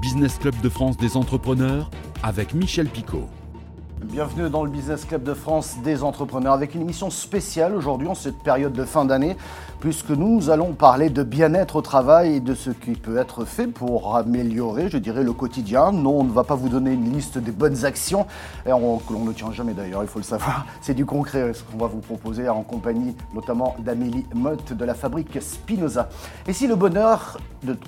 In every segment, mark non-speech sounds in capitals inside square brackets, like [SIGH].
Business Club de France des entrepreneurs avec Michel Picot. Bienvenue dans le Business Club de France des entrepreneurs avec une émission spéciale aujourd'hui en cette période de fin d'année puisque nous allons parler de bien-être au travail et de ce qui peut être fait pour améliorer, je dirais, le quotidien. Non, on ne va pas vous donner une liste des bonnes actions, et on, que l'on ne tient jamais d'ailleurs, il faut le savoir. [LAUGHS] C'est du concret ce qu'on va vous proposer en compagnie notamment d'Amélie Mott de la fabrique Spinoza. Et si le bonheur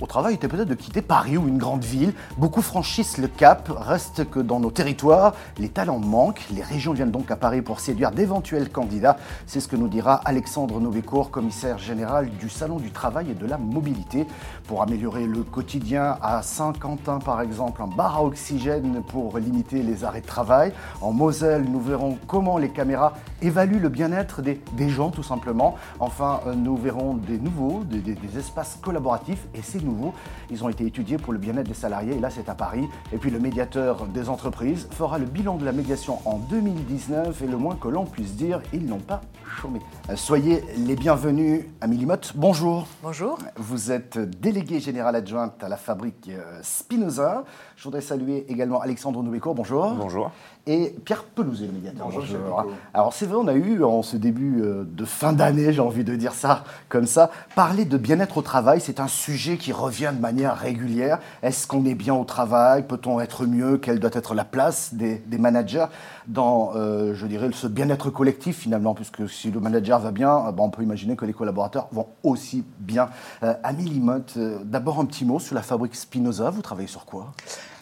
au travail était peut-être de quitter Paris ou une grande ville, beaucoup franchissent le cap, reste que dans nos territoires, les talents manquent, les régions viennent donc à Paris pour séduire d'éventuels candidats. C'est ce que nous dira Alexandre Novécourt, commissaire général du Salon du Travail et de la Mobilité. Pour améliorer le quotidien à Saint-Quentin, par exemple, un bar à oxygène pour limiter les arrêts de travail. En Moselle, nous verrons comment les caméras évaluent le bien-être des, gens, tout simplement. Enfin, euh, nous verrons des nouveaux, des, espaces collaboratifs. Et ces nouveaux, ils ont été étudiés pour le bien-être des salariés. Et là, c'est à Paris. Et puis, le médiateur des entreprises fera le bilan de la médiation en 2019. Et le moins que l'on puisse dire, ils n'ont pas chômé. Euh, soyez les bienvenus Amélie Mott, bonjour. Bonjour. Vous êtes déléguée générale adjointe à la fabrique euh, Spinoza. Je voudrais saluer également Alexandre Noubécourt, bonjour. Bonjour. Et Pierre Pelouzet, le médiateur. Bonjour. Alors c'est vrai, on a eu en ce début euh, de fin d'année, j'ai envie de dire ça comme ça, parler de bien-être au travail, c'est un sujet qui revient de manière régulière. Est-ce qu'on est bien au travail? Peut-on être mieux? Quelle doit être la place des, managers dans, euh, je dirais, ce bien-être collectif finalement? Puisque si le manager va bien, ben, on peut imaginer que les collaborateurs vont aussi bien. Euh, Amélie Mott, d'abord un petit mot sur la fabrique Spinoza. Vous travaillez sur quoi?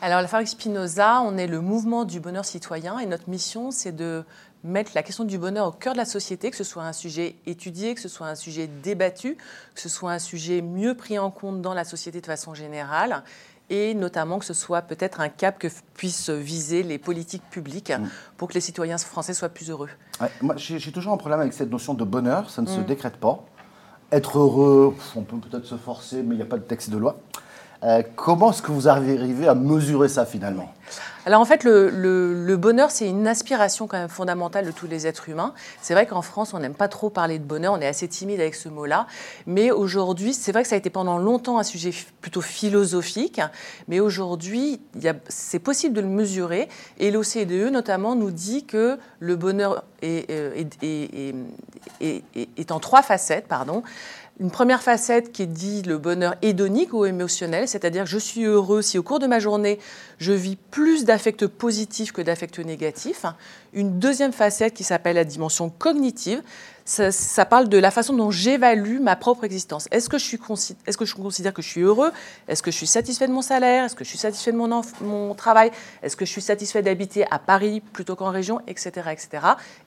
Alors, la Fabrique Spinoza, on est le mouvement du bonheur citoyen et notre mission, c'est de mettre la question du bonheur au cœur de la société, que ce soit un sujet étudié, que ce soit un sujet débattu, que ce soit un sujet mieux pris en compte dans la société de façon générale et notamment que ce soit peut-être un cap que puissent viser les politiques publiques mm. pour que les citoyens français soient plus heureux. moi, j'ai toujours un problème avec cette notion de bonheur, ça ne se mm. décrète pas. Être heureux, on peut peut-être se forcer, mais il n'y a pas de texte de loi. Euh, comment est-ce que vous arrivez à mesurer ça finalement? Alors en fait, le, bonheur, c'est une aspiration quand même fondamentale de tous les êtres humains. C'est vrai qu'en France, on n'aime pas trop parler de bonheur, on est assez timide avec ce mot-là. Mais aujourd'hui, c'est vrai que ça a été pendant longtemps un sujet plutôt philosophique. Mais aujourd'hui, c'est possible de le mesurer. Et l'OCDE notamment nous dit que le bonheur est, euh, est, est en trois facettes. Pardon une première facette qui est dit le bonheur hédonique ou émotionnel, c'est-à-dire je suis heureux si au cours de ma journée, je vis plus d'affects positifs que d'affects négatifs. Une deuxième facette qui s'appelle la dimension cognitive, ça, parle de la façon dont j'évalue ma propre existence. Est-ce que, je suis, est-ce que je considère que je suis heureux? Est-ce que je suis satisfait de mon salaire? Est-ce que je suis satisfait de mon, mon travail? Est-ce que je suis satisfait d'habiter à Paris plutôt qu'en région? Etc. etc.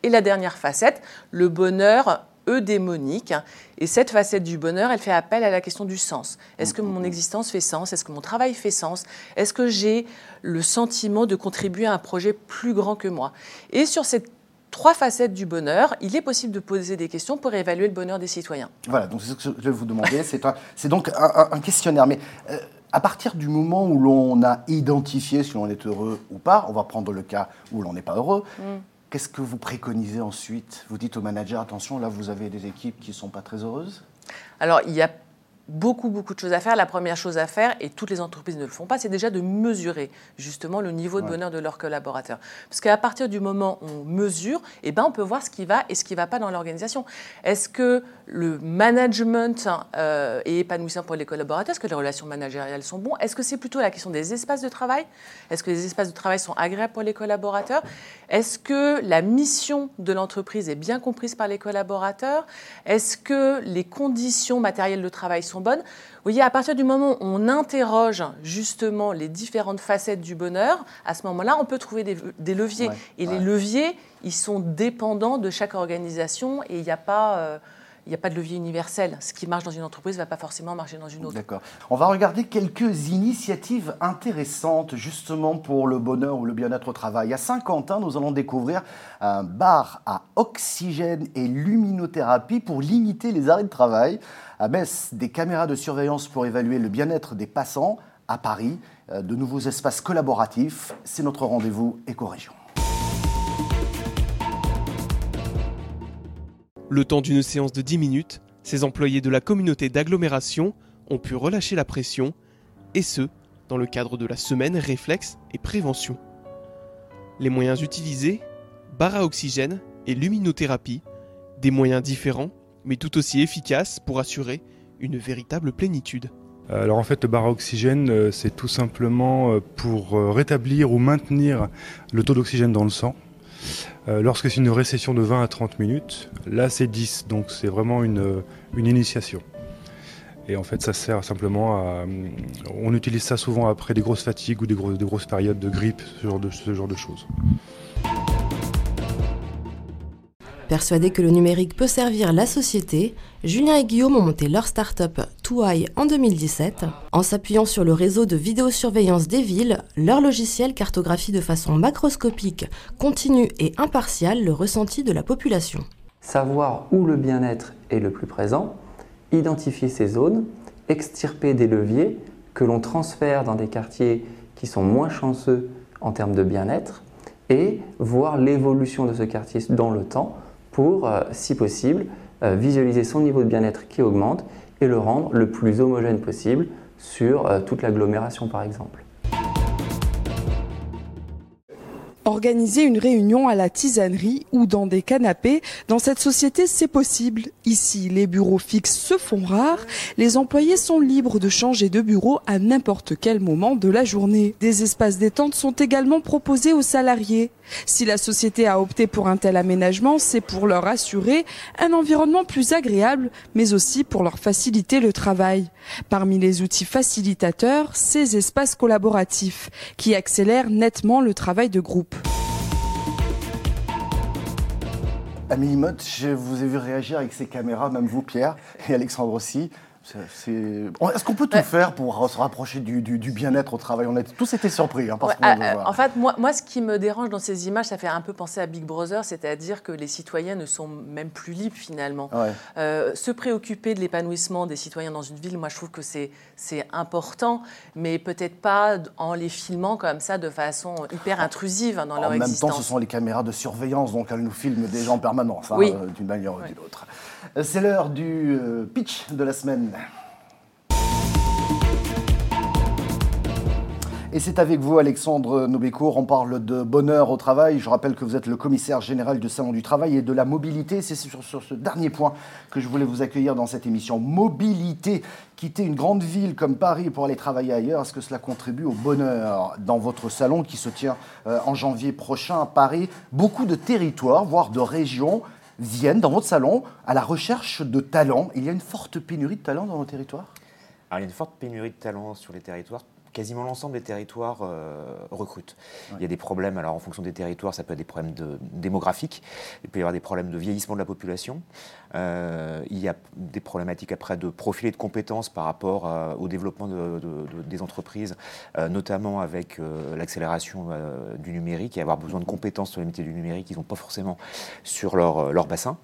Et la dernière facette, le bonheur eudémonique. Et cette facette du bonheur, elle fait appel à la question du sens. Est-ce que mon existence fait sens? Est-ce que mon travail fait sens? Est-ce que j'ai le sentiment de contribuer à un projet plus grand que moi? Et sur ces trois facettes du bonheur, il est possible de poser des questions pour évaluer le bonheur des citoyens. Voilà, donc c'est ce que je vais vous demander. c'est donc un, questionnaire. Mais euh, à partir du moment où l'on a identifié si l'on est heureux ou pas, on va prendre le cas où l'on n'est pas heureux. Mm. Qu'est-ce que vous préconisez ensuite? Vous dites au manager, attention, là, vous avez des équipes qui ne sont pas très heureuses? Beaucoup, beaucoup de choses à faire. La première chose à faire, et toutes les entreprises ne le font pas, c'est déjà de mesurer justement le niveau de bonheur de leurs collaborateurs. Parce qu'à partir du moment où on mesure, eh ben, on peut voir ce qui va et ce qui ne va pas dans l'organisation. Est-ce que le management euh, est épanouissant pour les collaborateurs? Est-ce que les relations managériales sont bonnes? Est-ce que c'est plutôt la question des espaces de travail? Est-ce que les espaces de travail sont agréables pour les collaborateurs? Est-ce que la mission de l'entreprise est bien comprise par les collaborateurs? Est-ce que les conditions matérielles de travail sont bonnes. Vous voyez, à partir du moment où on interroge justement les différentes facettes du bonheur, à ce moment-là, on peut trouver des, leviers. et les leviers, ils sont dépendants de chaque organisation et il n'y a pas... Euh, il n'y a pas de levier universel. Ce qui marche dans une entreprise ne va pas forcément marcher dans une autre. D'accord. On va regarder quelques initiatives intéressantes justement pour le bonheur ou le bien-être au travail. À Saint-Quentin, nous allons découvrir un bar à oxygène et luminothérapie pour limiter les arrêts de travail. À Metz, des caméras de surveillance pour évaluer le bien-être des passants. À Paris, euh, de nouveaux espaces collaboratifs. C'est notre rendez-vous éco-région. Le temps d'une séance de 10 minutes, Ces employés de la communauté d'agglomération ont pu relâcher la pression, et ce, dans le cadre de la semaine réflexe et prévention. Les moyens utilisés, barre à oxygène et luminothérapie, des moyens différents, mais tout aussi efficaces pour assurer une véritable plénitude. Alors en fait, le bar à oxygène, euh, c'est tout simplement euh, pour euh, rétablir ou maintenir le taux d'oxygène dans le sang. Lorsque c'est une récession de 20 à 30 minutes, là c'est 10, donc c'est vraiment une, une, initiation. Et en fait, ça sert simplement à... On utilise ça souvent après des grosses fatigues ou des, grosses périodes de grippe, ce ce genre de choses. Persuadés que le numérique peut servir la société, Julien et Guillaume ont monté leur start-up Touai en 2017. En s'appuyant sur le réseau de vidéosurveillance des villes, leur logiciel cartographie de façon macroscopique, continue et impartiale le ressenti de la population. Savoir où le bien-être est le plus présent, identifier ces zones, extirper des leviers que l'on transfère dans des quartiers qui sont moins chanceux en termes de bien-être et voir l'évolution de ce quartier dans le temps pour, euh, si possible, euh, visualiser son niveau de bien-être qui augmente et le rendre le plus homogène possible sur euh, toute l'agglomération par exemple. Organiser une réunion à la tisanerie ou dans des canapés, dans cette société, c'est possible. Ici, les bureaux fixes se font rares. Les employés sont libres de changer de bureau à n'importe quel moment de la journée. Des espaces détente sont également proposés aux salariés. Si la société a opté pour un tel aménagement, c'est pour leur assurer un environnement plus agréable, mais aussi pour leur faciliter le travail. Parmi les outils facilitateurs, ces espaces collaboratifs, qui accélèrent nettement le travail de groupe. Amélie Mott, je vous ai vu réagir avec ces caméras, même vous Pierre, et Alexandre aussi. Est-ce qu'on peut tout faire pour se rapprocher du, bien-être au travail? On a tous été surpris hein, euh, En fait, moi, moi, ce qui me dérange dans ces images, ça fait un peu penser à Big Brother, c'est-à-dire que les citoyens ne sont même plus libres finalement. Euh, se préoccuper de l'épanouissement des citoyens dans une ville, moi je trouve que c'est important, mais peut-être pas en les filmant comme ça de façon hyper intrusive dans leur existence. En même temps, ce sont les caméras de surveillance, donc elles nous filment des gens en permanence, hein, euh, d'une manière ou d'une autre. C'est l'heure du pitch de la semaine. Et c'est avec vous, Alexandre Nobécourt. On parle de bonheur au travail. Je rappelle que vous êtes le commissaire général du Salon du Travail et de la mobilité. C'est sur, ce dernier point que je voulais vous accueillir dans cette émission. Mobilité. Quitter une grande ville comme Paris pour aller travailler ailleurs, est-ce que cela contribue au bonheur Dans votre salon qui se tient euh, en janvier prochain à Paris, beaucoup de territoires, voire de régions, viennent dans votre salon à la recherche de talents. Il y a une forte pénurie de talents dans vos territoires? Il y a une forte pénurie de talents sur les territoires quasiment l'ensemble des territoires euh, recrutent. Il y a des problèmes, alors en fonction des territoires, ça peut être des problèmes de, démographiques, il peut y avoir des problèmes de vieillissement de la population, euh, il y a des problématiques après de profil et de compétences par rapport euh, au développement des entreprises, notamment avec l'accélération du numérique et avoir besoin de compétences sur les métiers du numérique qu'ils n'ont pas forcément sur leur, leur bassin.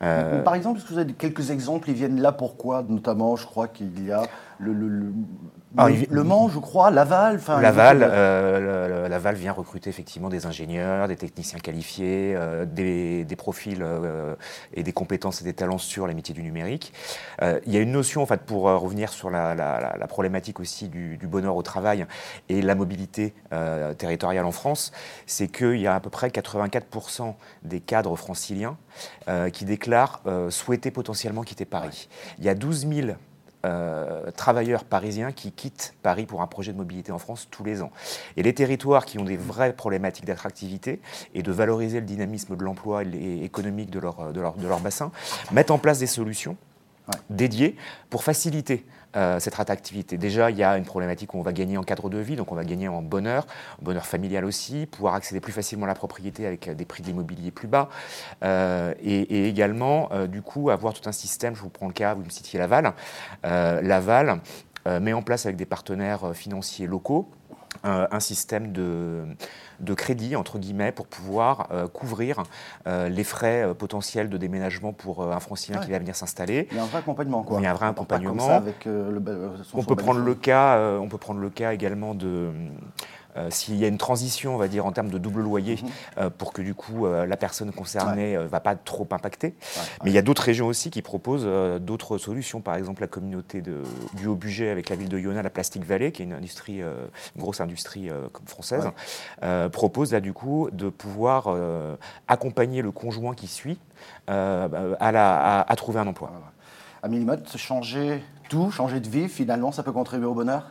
Par exemple, est-ce que vous avez quelques exemples Ils viennent là pourquoi Notamment, je crois qu'il y a le, le, ah, le, Mans, je crois, Laval. Laval, euh, Laval vient recruter effectivement des ingénieurs, des techniciens qualifiés, euh, des, profils euh, et des compétences et des talents sur les métiers du numérique. il y a une notion, en fait, pour revenir sur la, problématique aussi du, bonheur au travail et la mobilité territoriale en France, c'est qu'il y a à peu près 84% des cadres franciliens qui déclarent souhaiter potentiellement quitter Paris. Il y a 12 000 euh, travailleurs parisiens qui quittent Paris pour un projet de mobilité en France tous les ans. Et les territoires qui ont des vraies problématiques d'attractivité et de valoriser le dynamisme de l'emploi économique de leur, de, leur, de leur bassin mettent en place des solutions dédiées pour faciliter euh, cette attractivité. Déjà, il y a une problématique où on va gagner en cadre de vie, donc on va gagner en bonheur, bonheur familial aussi, pouvoir accéder plus facilement à la propriété avec des prix de l'immobilier plus bas, euh, et, également, euh, du coup, avoir tout un système, je vous prends le cas, vous me citiez Laval, Laval met en place avec des partenaires financiers locaux un système de de crédit, entre guillemets, pour pouvoir euh, couvrir euh, les frais euh, potentiels de déménagement pour un francilien qui va venir s'installer. Il y a un vrai accompagnement, quoi. Il y a un vrai accompagnement. on, peut prendre le cas, on peut prendre le cas également de euh, s'il y a une transition, on va dire, en termes de double loyer, Mhm. euh, pour que du coup euh, la personne concernée ne va pas trop impacter. Ouais, Mais il y a d'autres régions aussi qui proposent euh, d'autres solutions. Par exemple, la communauté de, du haut budget avec la ville de Yona, la Plastic Valley, qui est une industrie, euh, une grosse industrie euh, comme française, euh, propose là du coup de pouvoir euh, accompagner le conjoint qui suit euh, bah, à, la- à- à trouver un emploi. Amélie Motte, changer tout, changer de vie, finalement, ça peut contribuer au bonheur?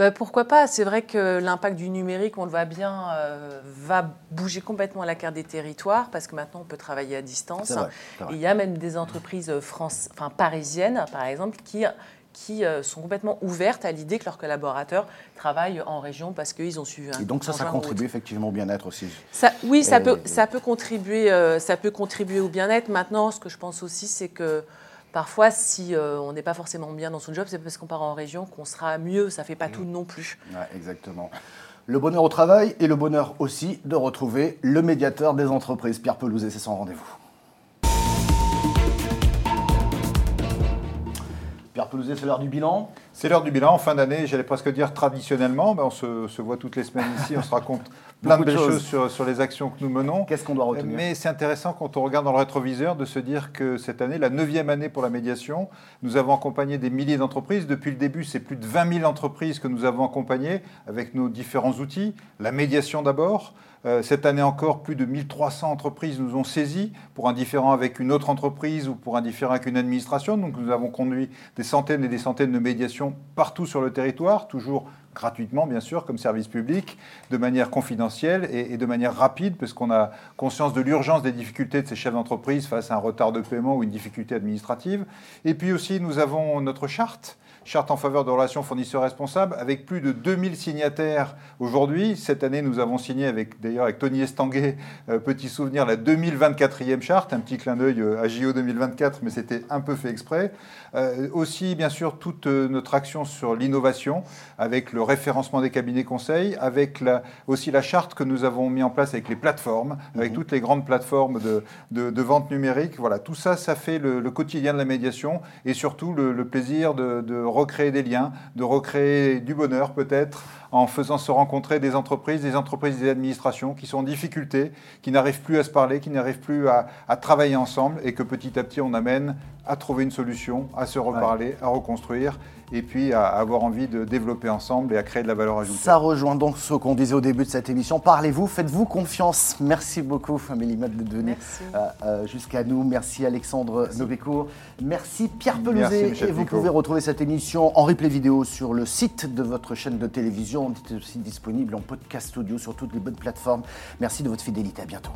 Bah, pourquoi pas? C'est vrai que l'impact du numérique, on le voit bien, euh, va bouger complètement la carte des territoires parce que maintenant on peut travailler à distance. Vrai, Il y a même des entreprises France, enfin, parisiennes, par exemple, qui, qui euh, sont complètement ouvertes à l'idée que leurs collaborateurs travaillent en région parce qu'ils ont suivi un Et donc ça, ça contribue effectivement au bien-être aussi. ça, oui, ça Et- peut, ça peut contribuer, euh, ça peut contribuer au bien-être. Maintenant, ce que je pense aussi, c'est que parfois, si euh, on n'est pas forcément bien dans son job, c'est parce qu'on part en région qu'on sera mieux. Ça fait pas tout non plus. Ouais, exactement. Le bonheur au travail et le bonheur aussi de retrouver le médiateur des entreprises. Pierre Pelouzet, c'est son rendez-vous. Pelouzet, c'est l'heure du bilan. C'est l'heure du bilan en fin d'année, j'allais presque dire traditionnellement. Ben, on se, se voit toutes les semaines ici, on se raconte [LAUGHS] plein de belles choses. choses sur, sur les actions que nous menons. Qu'est-ce qu'on doit retenir? Mais c'est intéressant quand on regarde dans le rétroviseur de se dire que cette année, la neuvième année pour la médiation, nous avons accompagné des milliers d'entreprises. Depuis le début, c'est plus de 20 000 entreprises que nous avons accompagnées avec nos différents outils. La médiation d'abord. Euh, cette année encore, plus de 1300 entreprises nous ont saisis pour un différent avec une autre entreprise ou pour un différent avec une administration. Donc nous avons conduit des centaines et des centaines de médiations partout sur le territoire, toujours gratuitement bien sûr comme service public, de manière confidentielle et, et de manière rapide, parce qu'on a conscience de l'urgence des difficultés de ces chefs d'entreprise face à un retard de paiement ou une difficulté administrative. Et puis aussi, nous avons notre charte charte en faveur de relations fournisseurs responsables, avec plus de 2000 signataires aujourd'hui. Cette année, nous avons signé avec, d'ailleurs, avec Tony Estanguet, euh, petit souvenir, la 2024e charte, un petit clin d'œil euh, à JO 2024, mais c'était un peu fait exprès. Euh, aussi, bien sûr, toute notre action sur l'innovation, avec le référencement des cabinets conseils, avec la, aussi la charte que nous avons mis en place avec les plateformes, avec toutes les grandes plateformes de, de, de vente numérique. Voilà, tout ça, ça fait le, le quotidien de la médiation et surtout le, le plaisir de, de recréer des liens, de recréer du bonheur peut-être en faisant se rencontrer des entreprises, des entreprises et des administrations qui sont en difficulté, qui n'arrivent plus à se parler, qui n'arrivent plus à, à travailler ensemble et que petit à petit on amène à trouver une solution, à se reparler, à reconstruire et puis à avoir envie de développer ensemble et à créer de la valeur ajoutée. Ça rejoint donc ce qu'on disait au début de cette émission. Parlez-vous, faites-vous confiance. Merci beaucoup, Amélie Merci. euh, euh, jusqu'à nous. Merci Alexandre Novécourt. Merci Pierre Merci, Pelouzet. Michel Et vous Picot. pouvez retrouver cette émission en replay vidéo sur le site de votre chaîne de télévision. C'est aussi disponible en podcast audio sur toutes les bonnes plateformes. Merci de votre fidélité. À bientôt.